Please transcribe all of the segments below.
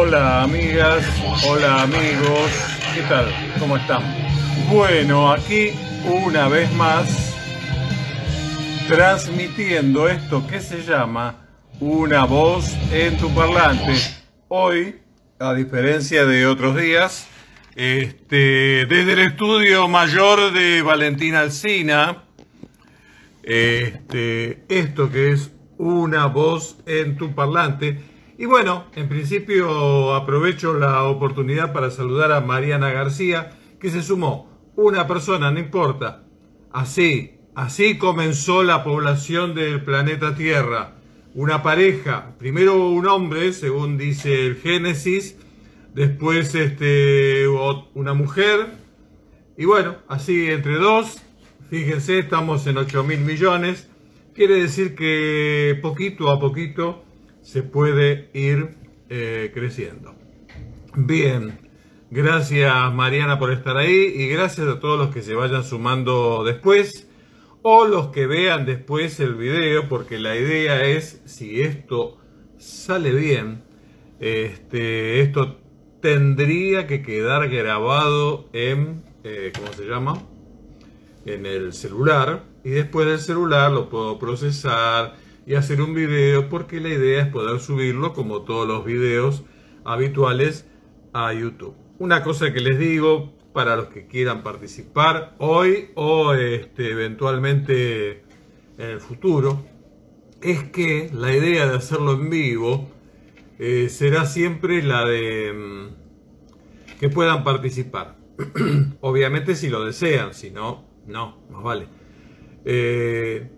Hola amigas, hola amigos, ¿qué tal? ¿Cómo están? Bueno, aquí una vez más transmitiendo esto que se llama Una voz en tu parlante. Hoy, a diferencia de otros días, este, desde el estudio mayor de Valentina Alcina, este, esto que es Una voz en tu parlante, y bueno, en principio aprovecho la oportunidad para saludar a Mariana García, que se sumó. Una persona, no importa. Así, así comenzó la población del planeta Tierra. Una pareja, primero un hombre, según dice el Génesis, después este, una mujer, y bueno, así entre dos, fíjense, estamos en 8 mil millones, quiere decir que poquito a poquito se puede ir eh, creciendo. Bien, gracias Mariana por estar ahí y gracias a todos los que se vayan sumando después o los que vean después el video porque la idea es si esto sale bien, este, esto tendría que quedar grabado en, eh, ¿cómo se llama? En el celular y después del celular lo puedo procesar y hacer un video porque la idea es poder subirlo como todos los videos habituales a YouTube. Una cosa que les digo para los que quieran participar hoy o este, eventualmente en el futuro es que la idea de hacerlo en vivo eh, será siempre la de mm, que puedan participar. Obviamente si lo desean, si no, no, más vale. Eh,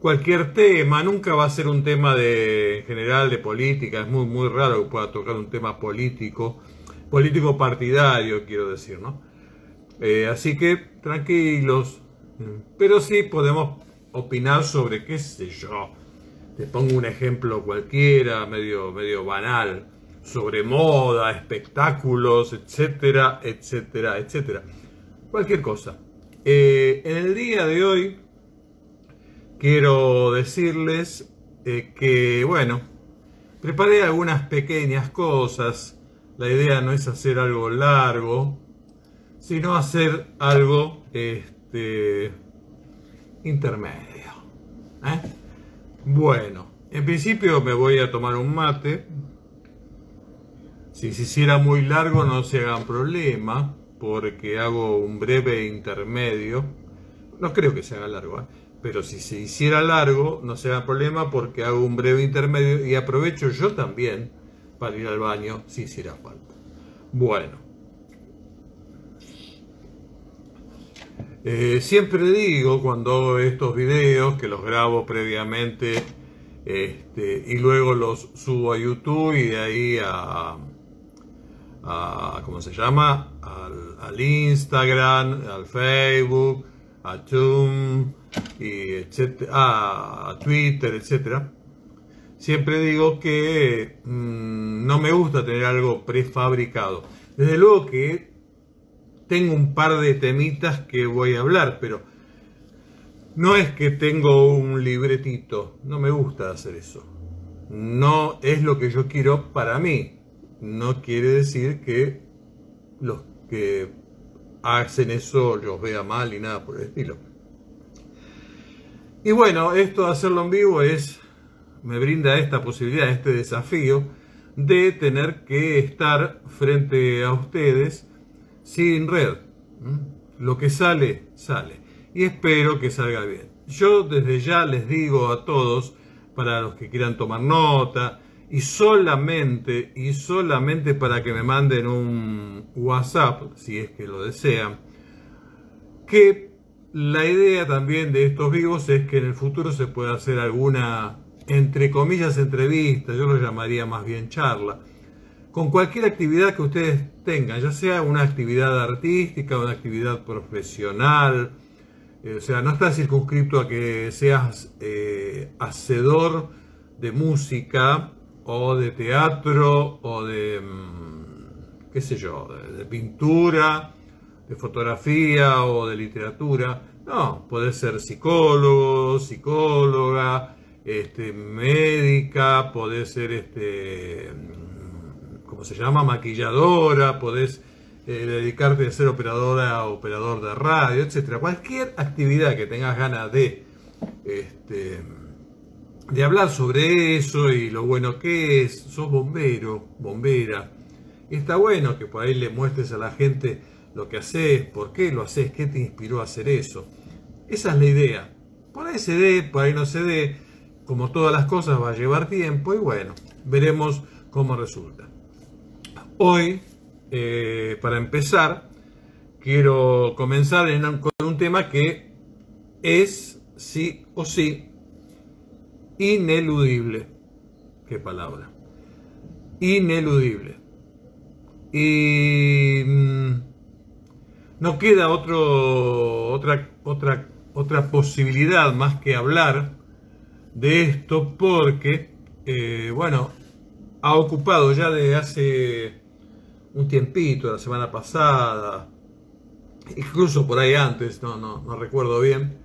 cualquier tema, nunca va a ser un tema de general de política, es muy muy raro que pueda tocar un tema político, político partidario, quiero decir, ¿no? Eh, así que tranquilos, pero sí podemos opinar sobre qué sé yo. Te pongo un ejemplo cualquiera, medio, medio banal, sobre moda, espectáculos, etcétera, etcétera, etcétera. Cualquier cosa. Eh, en el día de hoy quiero decirles eh, que, bueno, preparé algunas pequeñas cosas. La idea no es hacer algo largo, sino hacer algo este, intermedio. ¿eh? Bueno, en principio me voy a tomar un mate. Si se hiciera muy largo no se hagan problema, porque hago un breve intermedio. No creo que se haga largo, ¿eh? Pero si se hiciera largo, no será problema porque hago un breve intermedio y aprovecho yo también para ir al baño si hiciera falta. Bueno. Eh, siempre digo cuando hago estos videos que los grabo previamente este, y luego los subo a YouTube y de ahí a, ¿cómo se llama? Al, al Instagram, al Facebook, a Zoom a Twitter, etcétera, siempre digo que mm, no me gusta tener algo prefabricado. Desde luego que tengo un par de temitas que voy a hablar, pero no es que tengo un libretito, no me gusta hacer eso. No es lo que yo quiero para mí. No quiere decir que los que hacen eso los vea mal y nada por el estilo. Y bueno, esto de hacerlo en vivo es, me brinda esta posibilidad, este desafío de tener que estar frente a ustedes sin red. Lo que sale, sale. Y espero que salga bien. Yo desde ya les digo a todos, para los que quieran tomar nota, y solamente, y solamente para que me manden un WhatsApp, si es que lo desean, que la idea también de estos vivos es que en el futuro se pueda hacer alguna, entre comillas, entrevista, yo lo llamaría más bien charla, con cualquier actividad que ustedes tengan, ya sea una actividad artística, una actividad profesional, eh, o sea, no está circunscrito a que seas eh, hacedor de música o de teatro o de, mm, qué sé yo, de pintura, de fotografía o de literatura. No, puede ser psicólogo, psicóloga, este, médica, puede ser este, o se llama maquilladora, podés eh, dedicarte a ser operadora, operador de radio, etcétera. Cualquier actividad que tengas ganas de, este, de hablar sobre eso y lo bueno que es, sos bombero, bombera. Y está bueno que por ahí le muestres a la gente lo que haces, por qué lo haces, qué te inspiró a hacer eso. Esa es la idea. Por ahí se dé, por ahí no se dé. Como todas las cosas va a llevar tiempo y bueno, veremos cómo resulta. Hoy eh, para empezar, quiero comenzar con un tema que es sí o sí ineludible. ¿Qué palabra? Ineludible. Y mm, no queda otro, otra, otra, otra posibilidad más que hablar de esto porque, eh, bueno, ha ocupado ya de hace un tiempito, la semana pasada, incluso por ahí antes, no, no, recuerdo bien,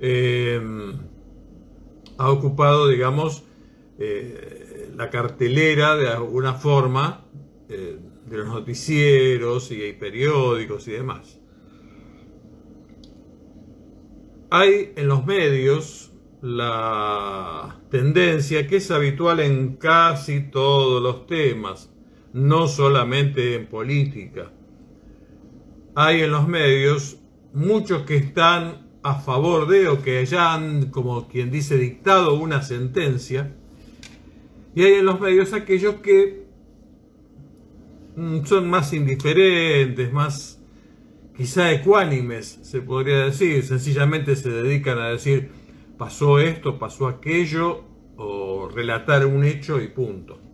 eh, ha ocupado, digamos, eh, la cartelera de alguna forma de los noticieros y periódicos y demás. Hay en los medios la tendencia que es habitual en casi todos los temas, no solamente en política. Hay en los medios muchos que están a favor de o que ya han, como quien dice, dictado una sentencia. Y hay en los medios aquellos que son más indiferentes, más quizá ecuánimes, se podría decir. Sencillamente se dedican a decir, pasó esto, pasó aquello, o relatar un hecho y punto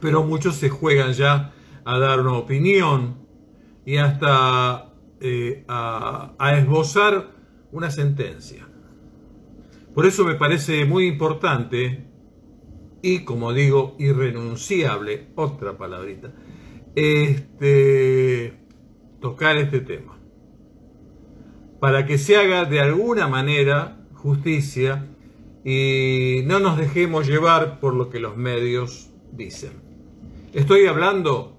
pero muchos se juegan ya a dar una opinión y hasta eh, a, a esbozar una sentencia. Por eso me parece muy importante y, como digo, irrenunciable, otra palabrita, este, tocar este tema. Para que se haga de alguna manera justicia y no nos dejemos llevar por lo que los medios dicen. Estoy hablando,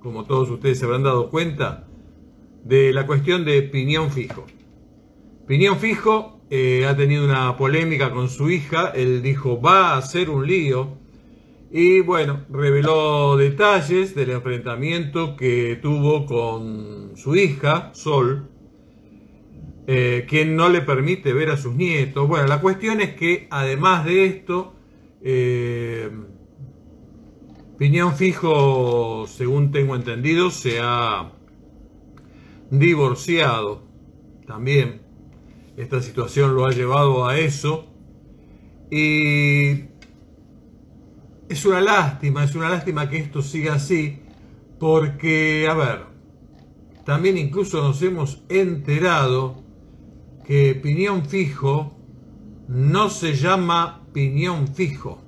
como todos ustedes se habrán dado cuenta, de la cuestión de Piñón Fijo. Piñón Fijo eh, ha tenido una polémica con su hija, él dijo va a ser un lío y bueno, reveló detalles del enfrentamiento que tuvo con su hija, Sol, eh, quien no le permite ver a sus nietos. Bueno, la cuestión es que además de esto, eh, Piñón Fijo, según tengo entendido, se ha divorciado también. Esta situación lo ha llevado a eso. Y es una lástima, es una lástima que esto siga así, porque, a ver, también incluso nos hemos enterado que Piñón Fijo no se llama Piñón Fijo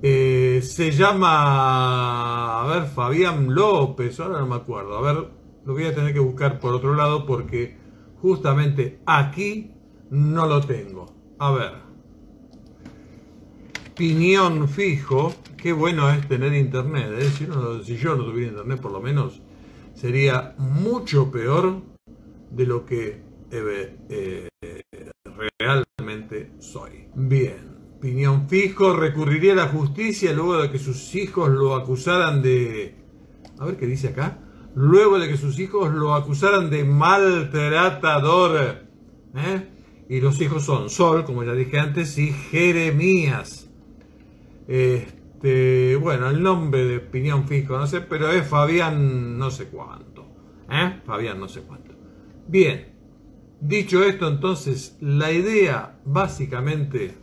eh, se llama, a ver, Fabián López, ahora no me acuerdo. A ver, lo voy a tener que buscar por otro lado porque justamente aquí no lo tengo. A ver. Piñón fijo. Qué bueno es tener internet. ¿eh? Si, yo no tuviera internet, por lo menos, sería mucho peor de lo que eh, realmente soy. Bien. Opinión fijo, recurriría a la justicia luego de que sus hijos lo acusaran de... A ver qué dice acá. Luego de que sus hijos lo acusaran de maltratador. ¿eh? Y los hijos son Sol, como ya dije antes, y Jeremías. Este, bueno, el nombre de opinión fijo, no sé, pero es Fabián no sé cuánto. ¿eh? Fabián no sé cuánto. Bien, dicho esto, entonces, la idea básicamente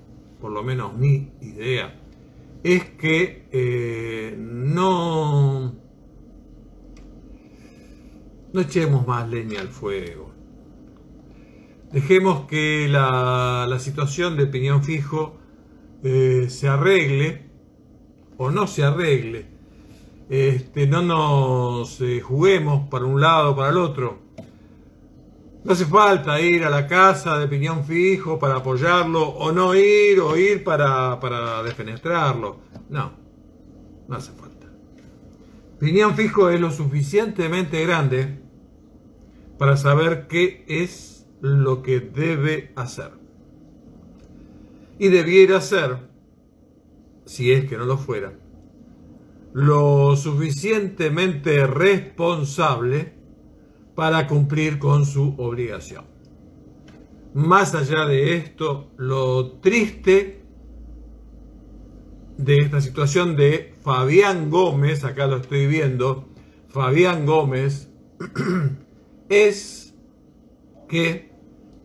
por lo menos mi idea, es que eh, no, no echemos más leña al fuego. Dejemos que la, situación de piñón fijo eh, se arregle o no se arregle. Este, no nos eh, juguemos para un lado o para el otro. No hace falta ir a la casa de piñón fijo para apoyarlo, o no ir, o ir para, para defenestrarlo. No, no hace falta. Piñón fijo es lo suficientemente grande para saber qué es lo que debe hacer. Y debiera ser, si es que no lo fuera, lo suficientemente responsable para cumplir con su obligación. Más allá de esto, lo triste de esta situación de Fabián Gómez, acá lo estoy viendo, Fabián Gómez, es que,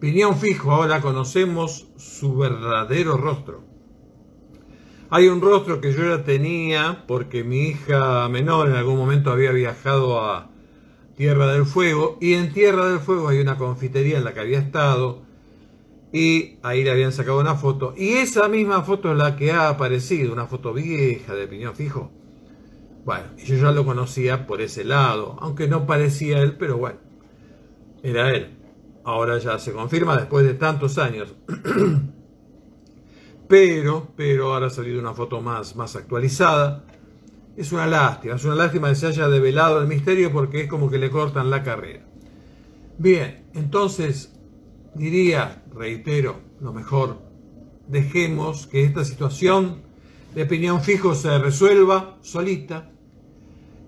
Piñón fijo, ahora conocemos su verdadero rostro. Hay un rostro que yo ya tenía porque mi hija menor en algún momento había viajado a Tierra del Fuego y en Tierra del Fuego hay una confitería en la que había estado y ahí le habían sacado una foto. Y esa misma foto es la que ha aparecido, una foto vieja de Piñón Fijo. Bueno, yo ya lo conocía por ese lado, aunque no parecía él, pero bueno, era él. Ahora ya se confirma después de tantos años. pero, pero ahora ha salido una foto más, más actualizada. Es una lástima, es una lástima que se haya develado el misterio porque es como que le cortan la carrera. Bien, entonces diría, reitero, lo mejor, dejemos que esta situación de opinión fijo se resuelva solita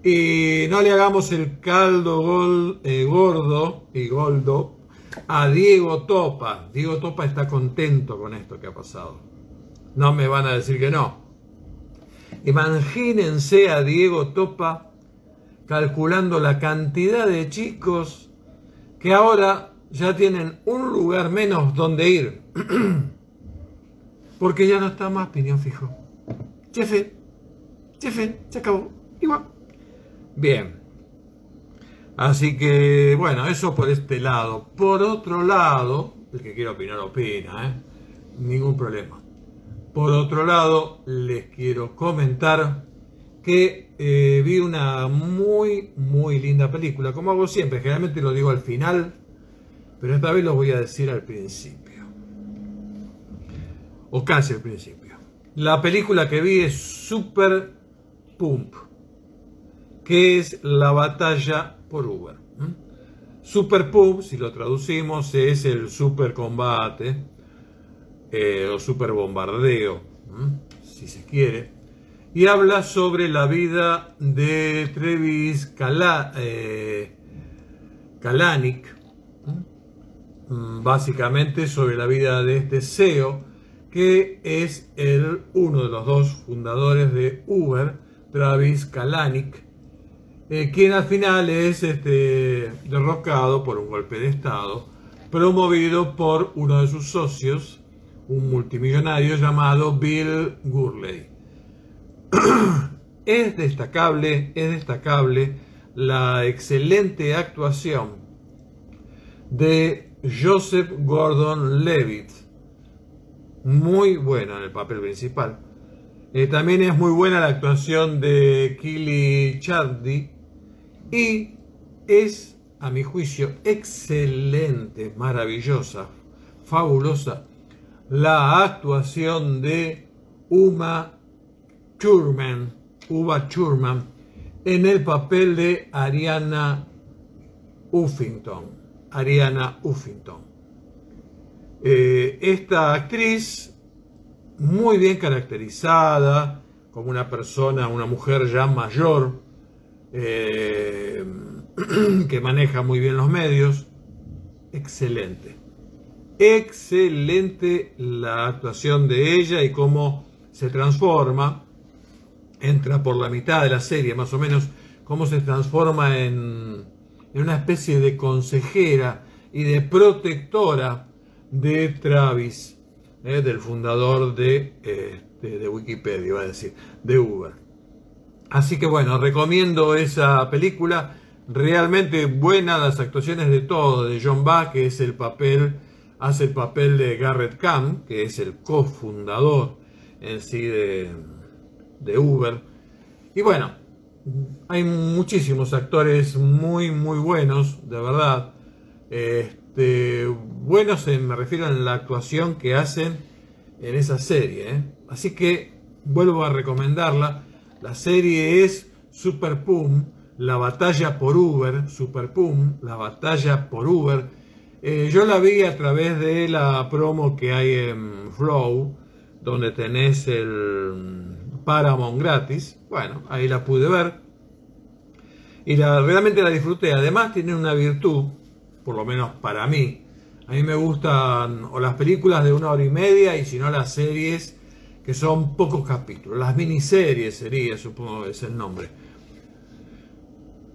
y no le hagamos el caldo eh, gordo y goldo a Diego Topa. Diego Topa está contento con esto que ha pasado. No me van a decir que no. Imagínense a Diego Topa calculando la cantidad de chicos que ahora ya tienen un lugar menos donde ir. Porque ya no está más piñón fijo. Jefe, jefe, se acabó. Igual. Bien. Así que, bueno, eso por este lado. Por otro lado, el que quiera opinar, opina, ¿eh? Ningún problema. Por otro lado, les quiero comentar que eh, vi una muy, muy linda película. Como hago siempre, generalmente lo digo al final pero esta vez lo voy a decir al principio. O casi al principio. La película que vi es Super Pump, que es la batalla por Uber. Super Pump, si lo traducimos, es el super combate eh, o super bombardeo, si se quiere. Y habla sobre la vida de Trevis eh, Kalanick, Mm, básicamente sobre la vida de este CEO, que es el, uno de los dos fundadores de Uber, Travis Kalanick, eh, quien al final es este, derrocado por un golpe de Estado, promovido por uno de sus socios, un multimillonario llamado Bill Gurley. es destacable, es destacable la excelente actuación de Joseph Gordon-Levitt, muy buena en el papel principal. Eh, también es muy buena la actuación de Kili Chardy y es, a mi juicio, excelente, maravillosa, fabulosa la actuación de Uma Thurman, Uma Thurman en el papel de Ariana Uffington. Ariana Uffington. Eh, esta actriz, muy bien caracterizada, como una persona, una mujer ya mayor, eh, que maneja muy bien los medios, excelente. Excelente la actuación de ella y cómo se transforma, entra por la mitad de la serie más o menos, cómo se transforma en en una especie de consejera y de protectora de Travis, eh, del fundador de, este, de Wikipedia, va a decir, de Uber. Así que bueno, recomiendo esa película, realmente buena las actuaciones de todo, de John Bach, que es el papel, hace el papel de Garrett Camp, que es el cofundador en sí de, de Uber. Y bueno, hay muchísimos actores muy, muy buenos, de verdad. Este, buenos me refiero a la actuación que hacen en esa serie. ¿eh? Así que vuelvo a recomendarla. La serie es Super Pum, la batalla por Uber, Super Pum, la batalla por Uber. Eh, yo la vi a través de la promo que hay en Flow, donde tenés el Paramount gratis. Bueno, ahí la pude ver. Y la, realmente la disfruté. Además tiene una virtud, por lo menos para mí. A mí me gustan o las películas de una hora y media y si no las series que son pocos capítulos. Las miniseries sería, supongo que es el nombre.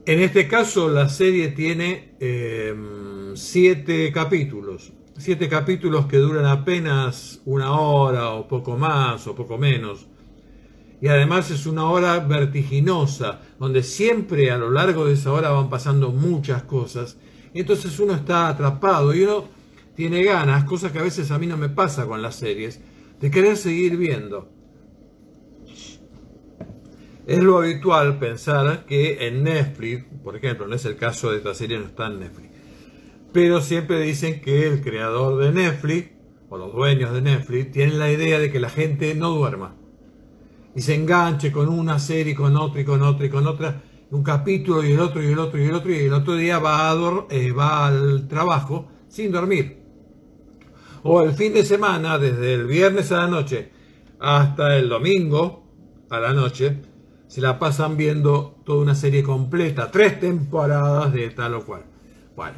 En este caso la serie tiene em, siete capítulos. Siete capítulos que duran apenas una hora o poco más o poco menos. Y además es una hora vertiginosa, donde siempre a lo largo de esa hora van pasando muchas cosas. Entonces uno está atrapado y uno tiene ganas, cosas que a veces a mí no me pasa con las series, de querer seguir viendo. Es lo habitual pensar que en Netflix, por ejemplo, no es el caso de esta serie, no está en Netflix, pero siempre dicen que el creador de Netflix, o los dueños de Netflix, tienen la idea de que la gente no duerma y se enganche con una serie, con otra y con otra y con otra, un capítulo y el otro y el otro y el otro, y el otro día va, a eh, va al trabajo sin dormir. O el fin de semana, desde el viernes a la noche hasta el domingo a la noche, se la pasan viendo toda una serie completa, tres temporadas de tal o cual. Bueno,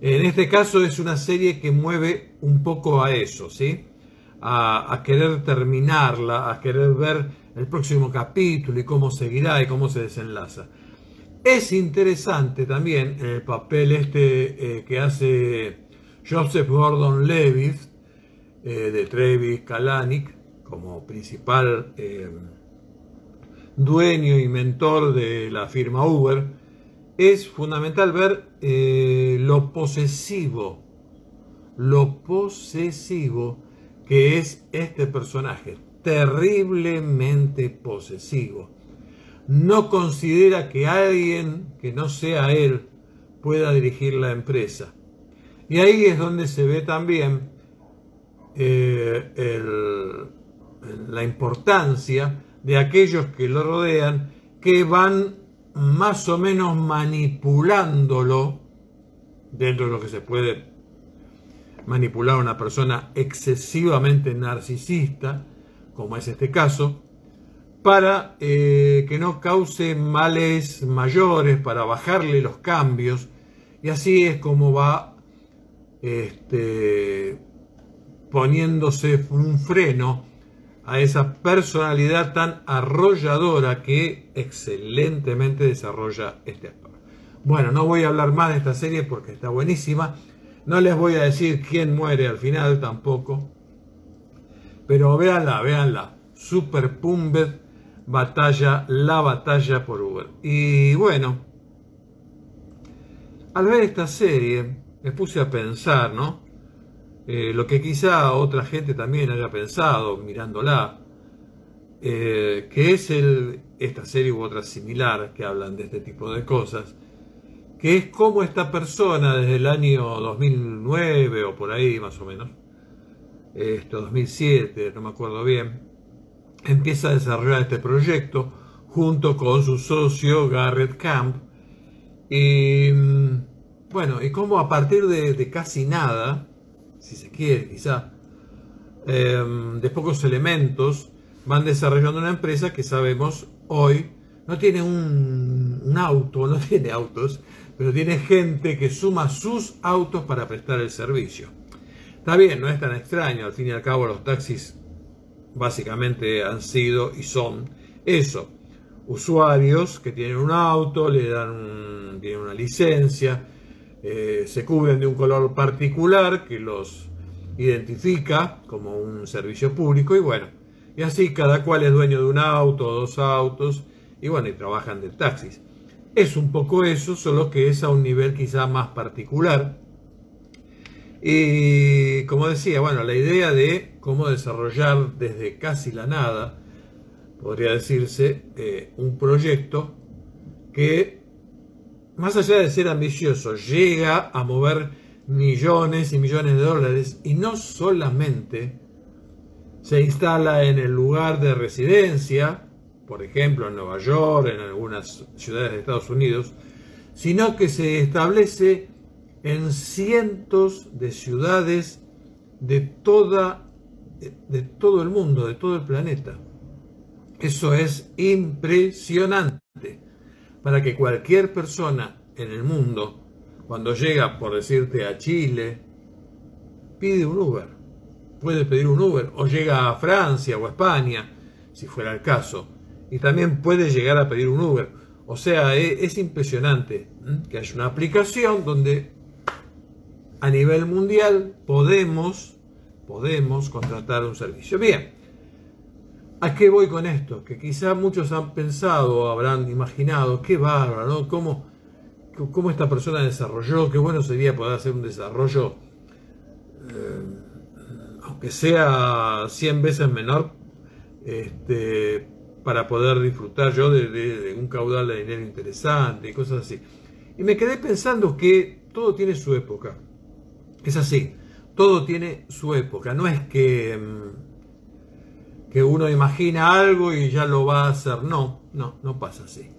en este caso es una serie que mueve un poco a eso, ¿sí? A, querer terminarla, a querer ver el próximo capítulo y cómo seguirá y cómo se desenlaza. Es interesante también el papel este eh, que hace Joseph Gordon-Levitt eh, de Travis Kalanick como principal eh, dueño y mentor de la firma Uber, es fundamental ver eh, lo posesivo, lo posesivo que es este personaje, terriblemente posesivo. No considera que alguien que no sea él pueda dirigir la empresa. Y ahí es donde se ve también eh, la importancia de aquellos que lo rodean que van más o menos manipulándolo dentro de lo que se puede manipular a una persona excesivamente narcisista, como es este caso, para eh, que no cause males mayores, para bajarle los cambios, y así es como va este, poniéndose un freno a esa personalidad tan arrolladora que excelentemente desarrolla este actor. Bueno, no voy a hablar más de esta serie porque está buenísima. No les voy a decir quién muere al final tampoco. Pero véanla, véanla. Super Pumbed batalla, la batalla por Uber. Y bueno, al ver esta serie me puse a pensar, ¿no? Eh, lo que quizá otra gente también haya pensado mirándola, eh, que es el, esta serie u otra similar que hablan de este tipo de cosas, que es como esta persona desde el año 2009 o por ahí más o menos, esto 2007, no me acuerdo bien, empieza a desarrollar este proyecto junto con su socio Garrett Camp. Y mm, bueno, y como a partir de casi nada, si se quiere, quizá, em, de pocos elementos, van desarrollando una empresa que sabemos hoy no tiene un, un, auto, no tiene autos, pero tiene gente que suma sus autos para prestar el servicio. Está bien, no es tan extraño, al fin y al cabo los taxis básicamente han sido y son eso, usuarios que tienen un auto, le dan tienen una licencia, eh, se cubren de un color particular que los identifica como un servicio público y bueno, y así cada cual es dueño de un auto, dos autos y bueno, y trabajan de taxis. Es un poco eso, solo que es a un nivel quizá más particular. Y como decía, bueno, la idea de cómo desarrollar desde casi la nada, podría decirse, eh, un proyecto que más allá de ser ambicioso, llega a mover millones y millones de dólares y no solamente se instala en el lugar de residencia, por ejemplo en Nueva York, en algunas ciudades de Estados Unidos, sino que se establece en cientos de ciudades de, toda, de todo el mundo, de todo el planeta. Eso es impresionante para que cualquier persona en el mundo, cuando llega, por decirte, a Chile, pide un Uber. Puede pedir un Uber o llega a Francia o a España, si fuera el caso, y también puede llegar a pedir un Uber. O sea, e, es, impresionante que haya una aplicación donde a nivel mundial podemos, podemos contratar un servicio. Bien, ¿A qué voy con esto? Que quizá muchos han pensado, habrán imaginado, qué bárbaro, ¿no? ¿Cómo, cómo esta persona desarrolló, qué bueno sería poder hacer un desarrollo, eh, aunque sea 100 veces menor, este, para poder disfrutar yo de, un caudal de dinero interesante y cosas así. Y me quedé pensando que todo tiene su época. Es así, todo tiene su época. No es que... Que uno imagina algo y ya lo va a hacer. No, no, no pasa así.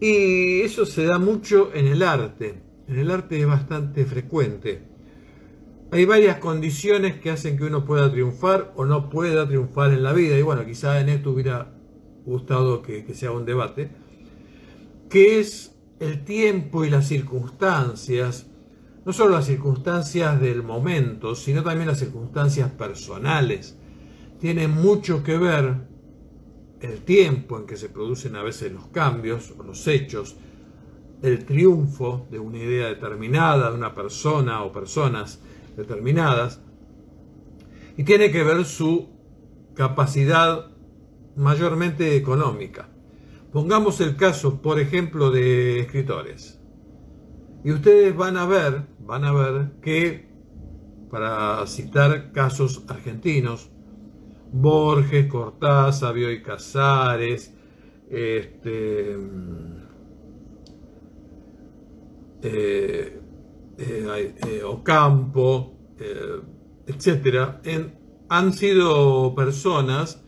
Y eso se da mucho en el arte. En el arte es bastante frecuente. Hay varias condiciones que hacen que uno pueda triunfar o no pueda triunfar en la vida. Y bueno, quizá en esto hubiera gustado que, que sea un debate. Que es el tiempo y las circunstancias. No solo las circunstancias del momento, sino también las circunstancias personales tiene mucho que ver el tiempo en que se producen a veces los cambios o los hechos, el triunfo de una idea determinada, de una persona o personas determinadas, y tiene que ver su capacidad mayormente económica. Pongamos el caso, por ejemplo, de escritores. Y ustedes van a ver, van a ver que, para citar casos argentinos, Borges, Cortázar, Bioy Casares, este, eh, eh, eh, Ocampo, etcétera, han sido personas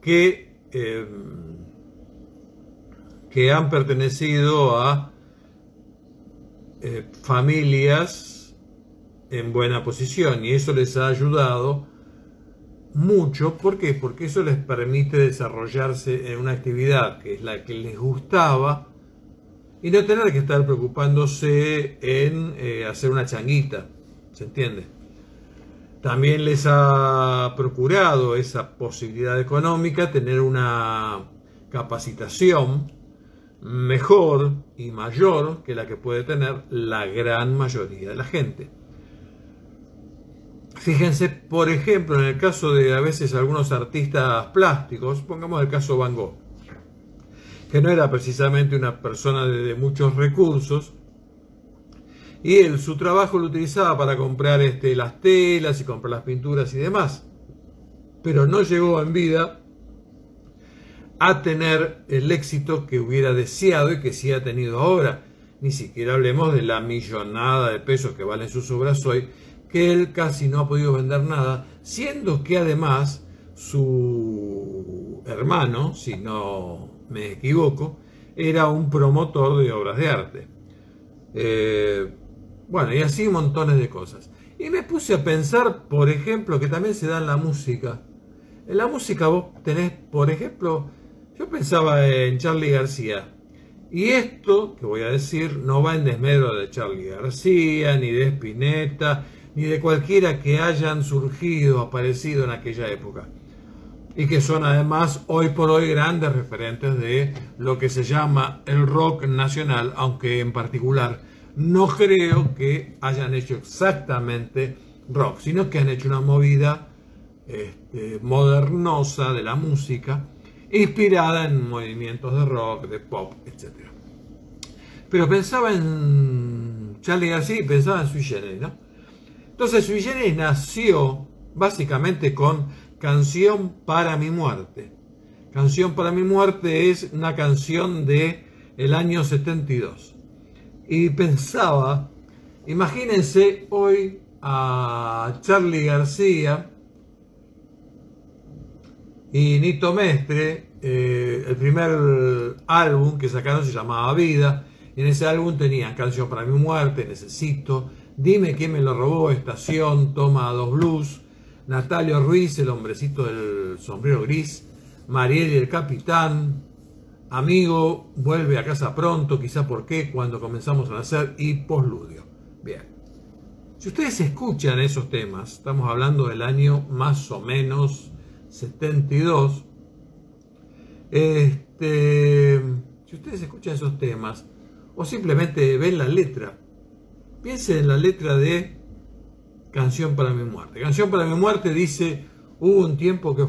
que, que han pertenecido a familias en buena posición y eso les ha ayudado mucho. ¿Por qué? Porque eso les permite desarrollarse en una actividad que es la que les gustaba y no tener que estar preocupándose en eh, hacer una changuita. ¿Se entiende? También les ha procurado esa posibilidad económica tener una capacitación mejor y mayor que la que puede tener la gran mayoría de la gente. Fíjense, por ejemplo, en el caso de a veces algunos artistas plásticos, pongamos el caso Van Gogh, que no era precisamente una persona de, muchos recursos, y él su trabajo lo utilizaba para comprar este, las telas y comprar las pinturas y demás, pero no llegó en vida a tener el éxito que hubiera deseado y que sí ha tenido ahora. Ni siquiera hablemos de la millonada de pesos que valen sus obras hoy, que él casi no ha podido vender nada, siendo que además su hermano, si no me equivoco, era un promotor de obras de arte. Eh, bueno, y así montones de cosas. Y me puse a pensar, por ejemplo, que también se da en la música. En la música vos tenés, por ejemplo, yo pensaba en Charlie García. Y esto que voy a decir no va en desmedro de Charlie García, ni de Spinetta, ni de cualquiera que hayan surgido, aparecido en aquella época. Y que son además hoy por hoy grandes referentes de lo que se llama el rock nacional, aunque en particular no creo que hayan hecho exactamente rock, sino que han hecho una movida este, modernosa de la música, inspirada en movimientos de rock, de pop, etc. Pero pensaba en Charlie García pensaba en Sui Generis, ¿no? Entonces Sui nació básicamente con Canción para mi muerte. Canción para mi muerte es una canción de el año 72. Y pensaba, imagínense hoy a Charlie García y Nito Mestre eh, el primer álbum que sacaron se llamaba Vida. Y en ese álbum tenían Canción para mi muerte, Necesito, Dime quién me lo robó, Estación, Toma dos Blues, Natalio Ruiz, el hombrecito del sombrero gris, Mariel y el capitán, Amigo, vuelve a casa pronto, quizá por qué, cuando comenzamos a nacer y posludio. Bien. Si ustedes escuchan esos temas, estamos hablando del año más o menos 72. Este, si ustedes escuchan esos temas o simplemente ven la letra, piensen en la letra de Canción para mi muerte. Canción para mi muerte dice, hubo un tiempo que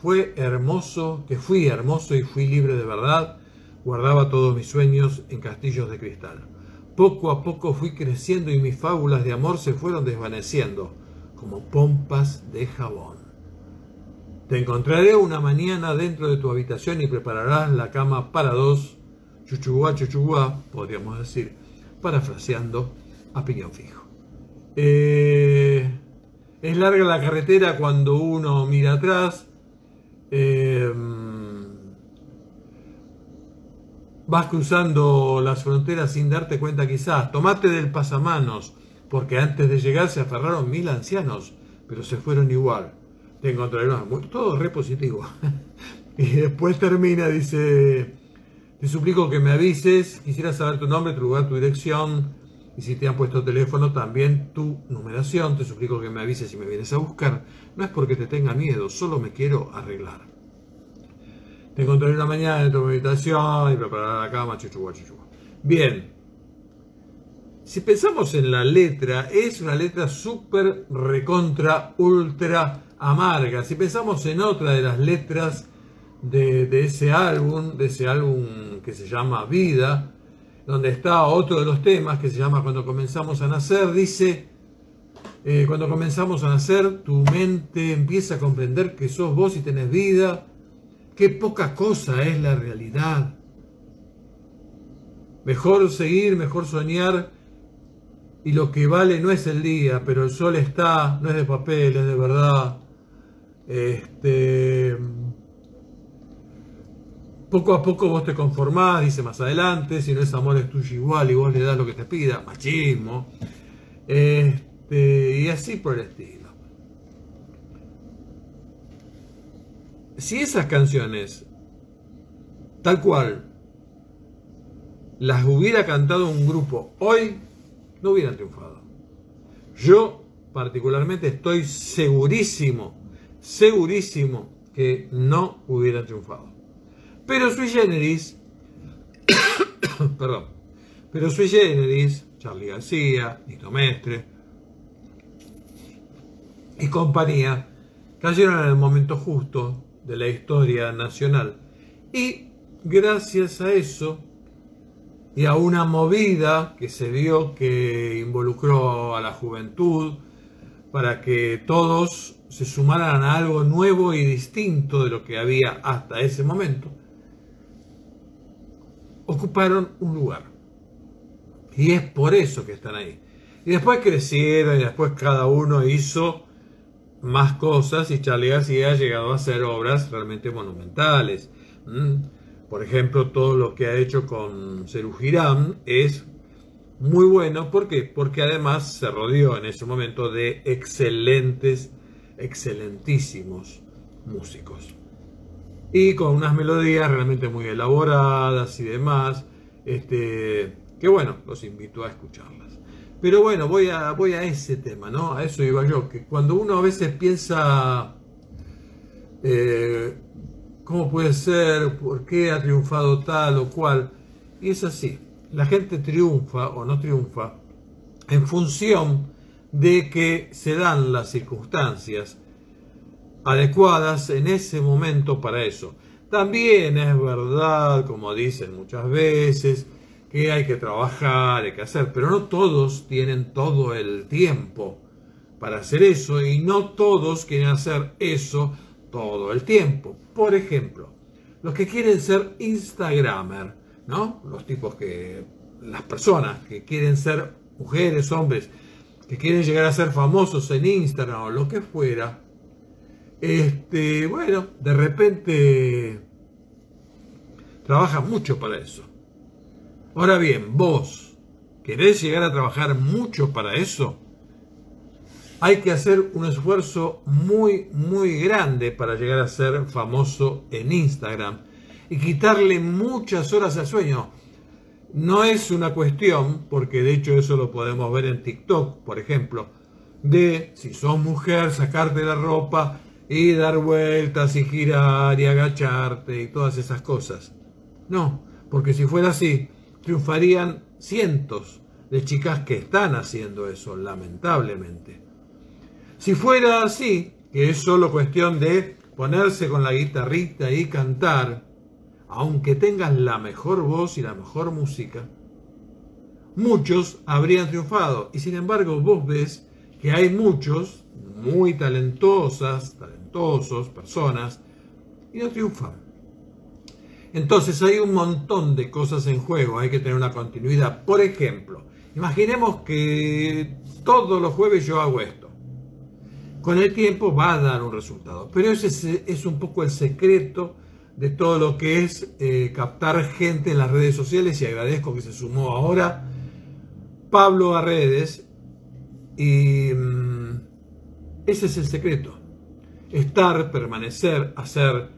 fue hermoso, que fui hermoso y fui libre de verdad, guardaba todos mis sueños en castillos de cristal. Poco a poco fui creciendo y mis fábulas de amor se fueron desvaneciendo, como pompas de jabón. Te encontraré una mañana dentro de tu habitación y prepararás la cama para dos, chuchuá, chuchuá, podríamos decir, parafraseando a piñón fijo. Eh, es larga la carretera cuando uno mira atrás. Eh, vas cruzando las fronteras sin darte cuenta quizás. Tomate del pasamanos, porque antes de llegar se aferraron mil ancianos, pero se fueron igual. Te encontrarás todo re positivo. y después termina, dice, te suplico que me avises, quisiera saber tu nombre, tu lugar, tu dirección, y si te han puesto teléfono, también tu numeración. Te suplico que me avises si me vienes a buscar. No es porque te tenga miedo, solo me quiero arreglar. Te encontraré una mañana en tu meditación y preparar la cama, chuchuá, chuchuá. Bien. Si pensamos en la letra, es una letra súper recontra, ultra amarga. Si pensamos en otra de las letras de, de ese álbum, de ese álbum que se llama Vida, donde está otro de los temas que se llama Cuando comenzamos a nacer, dice, eh, cuando comenzamos a nacer, tu mente empieza a comprender que sos vos y tenés vida, qué poca cosa es la realidad. Mejor seguir, mejor soñar, y lo que vale no es el día, pero el sol está, no es de papel, es de verdad. Este, poco a poco vos te conformás, dice más adelante, si no es amor es tuyo igual y vos le das lo que te pida, machismo, este, y así por el estilo. Si esas canciones, tal cual, las hubiera cantado un grupo hoy, no hubieran triunfado. Yo particularmente estoy segurísimo, segurísimo que no hubieran triunfado. Pero sui generis, perdón, pero sui generis, Charlie García, Nito Mestre y compañía cayeron en el momento justo de la historia nacional. Y gracias a eso y a una movida que se dio que involucró a la juventud para que todos se sumaran a algo nuevo y distinto de lo que había hasta ese momento, ocuparon un lugar. Y es por eso que están ahí. Y después crecieron y después cada uno hizo más cosas y Charlie García ha llegado a hacer obras realmente monumentales. Por ejemplo, todo lo que ha hecho con Cerú Girán es muy bueno. ¿Por qué? Porque además se rodeó en ese momento de excelentes, excelentísimos músicos y con unas melodías realmente muy elaboradas y demás, este, que bueno, los invito a escucharlas. Pero bueno, voy a, voy a ese tema, ¿no? A eso iba yo, que cuando uno a veces piensa, eh, ¿cómo puede ser? ¿Por qué ha triunfado tal o cual? Y es así, la gente triunfa o no triunfa en función de que se dan las circunstancias adecuadas en ese momento para eso. También es verdad, como dicen muchas veces, que hay que trabajar, hay que hacer, pero no todos tienen todo el tiempo para hacer eso y no todos quieren hacer eso todo el tiempo. Por ejemplo, los que quieren ser Instagramer, ¿no? Los tipos que, las personas que quieren ser mujeres, hombres, que quieren llegar a ser famosos en Instagram o lo que fuera, este, bueno, de repente trabaja mucho para eso. Ahora bien, vos, ¿querés llegar a trabajar mucho para eso? Hay que hacer un esfuerzo muy, muy grande para llegar a ser famoso en Instagram y quitarle muchas horas al sueño. No es una cuestión, porque de hecho eso lo podemos ver en TikTok, por ejemplo, de si sos mujer, sacarte la ropa y dar vueltas y girar y agacharte y todas esas cosas. No, porque si fuera así, triunfarían cientos de chicas que están haciendo eso, lamentablemente. Si fuera así, que es solo cuestión de ponerse con la guitarrita y cantar, aunque tengas la mejor voz y la mejor música, muchos habrían triunfado. Y sin embargo, vos ves que hay muchos muy talentosas, talentosos, personas, y no triunfan. Entonces hay un montón de cosas en juego, hay que tener una continuidad. Por ejemplo, imaginemos que todos los jueves yo hago esto con el tiempo va a dar un resultado. Pero ese es un poco el secreto de todo lo que es eh, captar gente en las redes sociales y agradezco que se sumó ahora Pablo a redes y mm, ese es el secreto. Estar, permanecer, hacer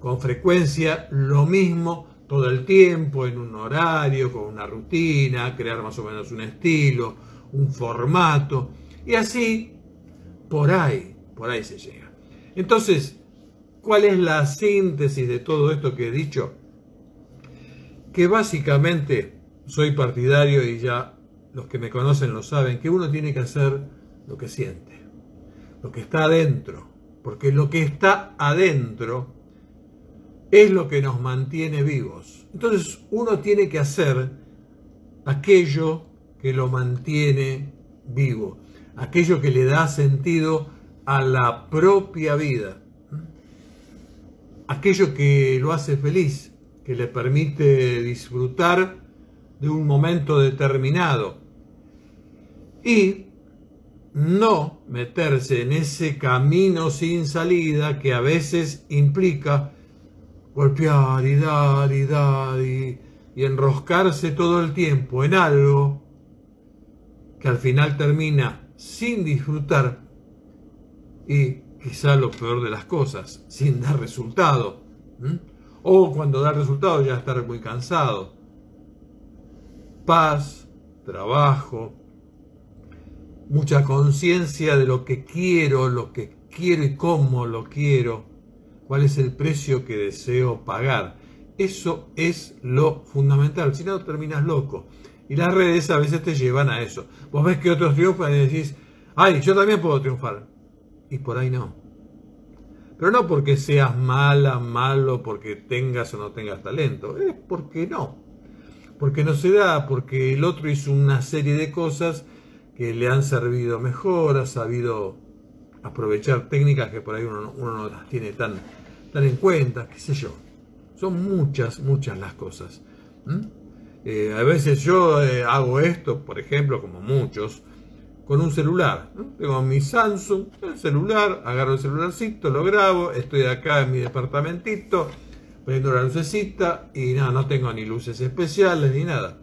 con frecuencia lo mismo todo el tiempo, en un horario, con una rutina, crear más o menos un estilo, un formato y así por ahí, por ahí se llega. Entonces, ¿cuál es la síntesis de todo esto que he dicho? Que básicamente soy partidario y ya los que me conocen lo saben, que uno tiene que hacer lo que siente, lo que está adentro, porque lo que está adentro es lo que nos mantiene vivos. Entonces uno tiene que hacer aquello que lo mantiene vivo aquello que le da sentido a la propia vida, aquello que lo hace feliz, que le permite disfrutar de un momento determinado y no meterse en ese camino sin salida que a veces implica golpear y dar y dar y, enroscarse todo el tiempo en algo que al final termina sin disfrutar y quizá lo peor de las cosas, sin dar resultado. O cuando da resultado ya estar muy cansado. Paz, trabajo, mucha conciencia de lo que quiero, lo que quiero y cómo lo quiero, cuál es el precio que deseo pagar. Eso es lo fundamental, si no terminas loco. Y las redes a veces te llevan a eso. Vos ves que otros triunfan y decís, ay, yo también puedo triunfar. Y por ahí no. Pero no porque seas mala, malo, porque tengas o no tengas talento. Es porque no. Porque no se da, porque el otro hizo una serie de cosas que le han servido mejor, ha sabido aprovechar técnicas que por ahí uno, no las tiene tan, tan en cuenta, qué sé yo. Son muchas, muchas las cosas. Eh, a veces yo eh, hago esto, por ejemplo, como muchos, con un celular. Tengo mi Samsung, el celular, agarro el celularcito, lo grabo, estoy acá en mi departamentito, prendo la lucecita y nada, no tengo ni luces especiales ni nada.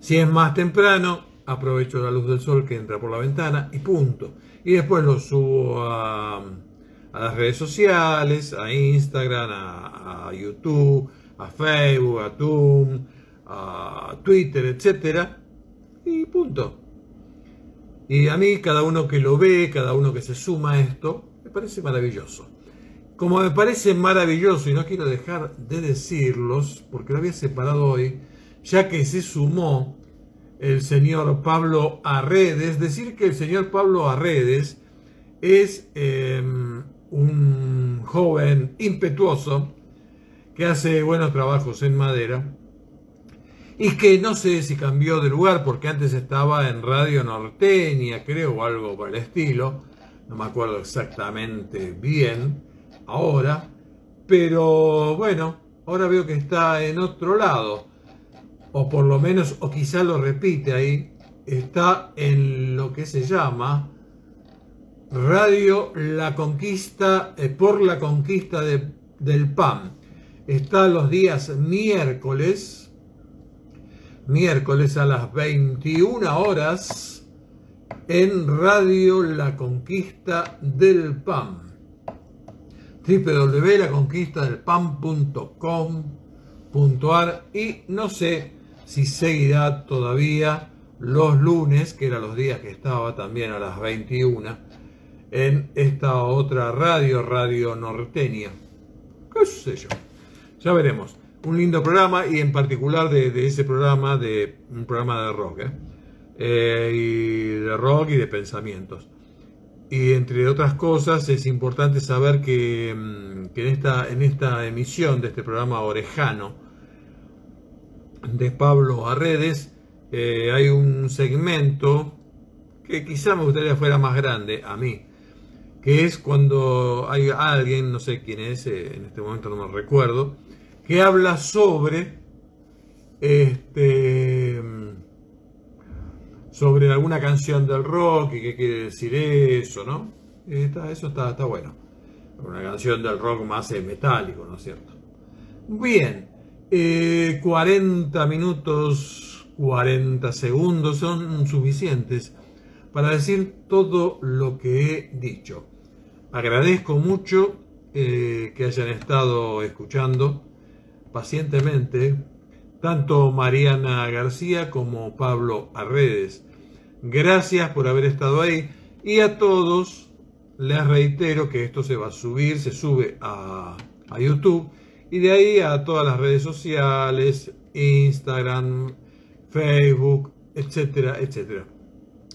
Si es más temprano, aprovecho la luz del sol que entra por la ventana y punto. Y después lo subo a, las redes sociales, a Instagram, a, YouTube, a Facebook, a Zoom, a Twitter, etcétera, y punto. Y a mí, cada uno que lo ve, cada uno que se suma a esto, me parece maravilloso. Como me parece maravilloso, y no quiero dejar de decirlos, porque lo había separado hoy, ya que se sumó el señor Pablo Arredes, decir que el señor Pablo Arredes es em, un joven impetuoso que hace buenos trabajos en madera y que no sé si cambió de lugar porque antes estaba en Radio Norteña, creo, o algo por el estilo, no me acuerdo exactamente bien ahora, pero bueno, ahora veo que está en otro lado, o por lo menos, o quizá lo repite ahí, está en lo que se llama Radio La Conquista, eh, por la conquista del PAN está los días miércoles, miércoles a las 21 horas en Radio La Conquista del PAM. www.laconquistadelpan.com.ar y no sé si seguirá todavía los lunes, que eran los días que estaba también a las 21, en esta otra radio, Radio Norteña. ¿Qué sé yo? Ya veremos. Un lindo programa y en particular de, ese programa, de un programa de rock, ¿eh? Eh, y de rock y de pensamientos. Y entre otras cosas es importante saber que, mm, en, esta, en esta emisión de este programa Orejano de Pablo Arredes eh, hay un segmento que quizá me gustaría fuera más grande a mí, que es cuando hay alguien, no sé quién es, eh, en este momento no me recuerdo, que habla sobre este sobre alguna canción del rock y qué quiere decir eso, ¿no? eso está, está bueno. Una canción del rock más eh, metálico, ¿no es cierto? Bien, 40 eh, minutos, 40 segundos son suficientes para decir todo lo que he dicho. Agradezco mucho eh, que hayan estado escuchando pacientemente tanto Mariana García como Pablo Arredes. Gracias por haber estado ahí y a todos les reitero que esto se va a subir, se sube a, YouTube y de ahí a todas las redes sociales, Instagram, Facebook, etcétera, etcétera.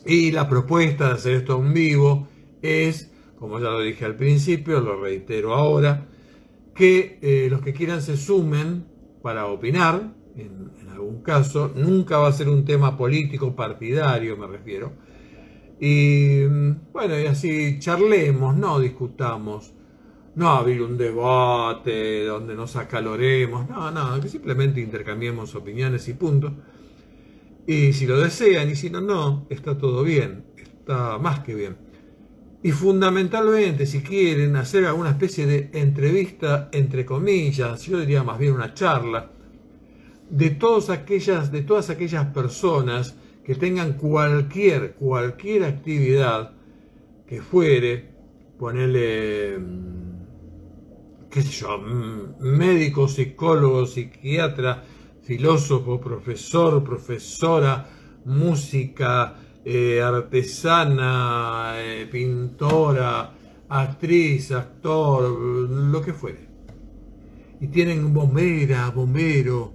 Y la propuesta de hacer esto en vivo es, como ya lo dije al principio, lo reitero ahora, que eh, los que quieran se sumen para opinar, en, algún caso, nunca va a ser un tema político partidario, me refiero. Y bueno, y así charlemos, no discutamos, no abrir un debate donde nos acaloremos, no, no, que simplemente intercambiemos opiniones y punto. Y si lo desean y si no, no, está todo bien, está más que bien. Y fundamentalmente, si quieren hacer alguna especie de entrevista, entre comillas, yo diría más bien una charla, de todas aquellas, de todas aquellas personas que tengan cualquier, cualquier actividad que fuere, ponerle, mm, qué sé yo, médico, psicólogo, psiquiatra, filósofo, profesor, profesora, música, eh, artesana, eh, pintora, actriz, actor, lo que fuere. Y tienen bombera, bombero,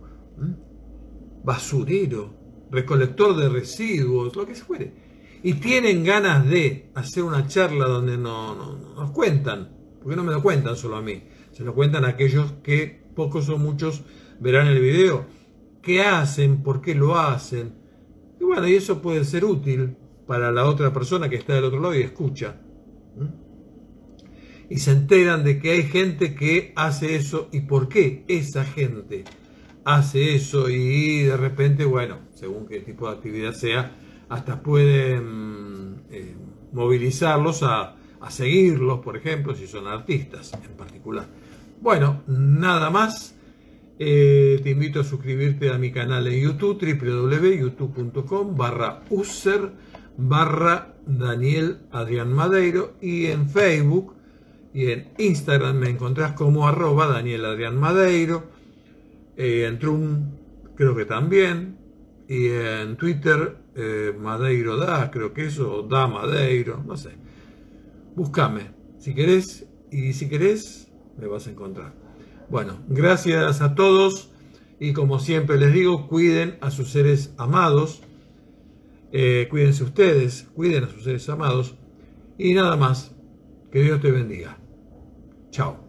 basurero, recolector de residuos, lo que se fuere. Y tienen ganas de hacer una charla donde no, nos cuentan, porque no me lo cuentan solo a mí, se lo cuentan a aquellos que pocos o muchos verán el video, qué hacen, por qué lo hacen. Y bueno, y eso puede ser útil para la otra persona que está del otro lado y escucha. Y se enteran de que hay gente que hace eso y por qué esa gente hace eso y de repente, bueno, según qué tipo de actividad sea, hasta pueden eh, movilizarlos a, seguirlos, por ejemplo, si son artistas en particular. Bueno, nada más. Eh, te invito a suscribirte a mi canal en YouTube, www.youtube.com barra user barra Daniel Adrián Madeiro y en Facebook y en Instagram me encontrás como arroba Daniel Adrián Madeiro eh, en Trum creo que también, y en Twitter eh, Madeiro da, creo que eso, da Madeiro, no sé. Búscame, si querés, y si querés, me vas a encontrar. Bueno, gracias a todos y como siempre les digo, cuiden a sus seres amados, eh, cuídense ustedes, cuiden a sus seres amados y nada más, que Dios te bendiga. Chao.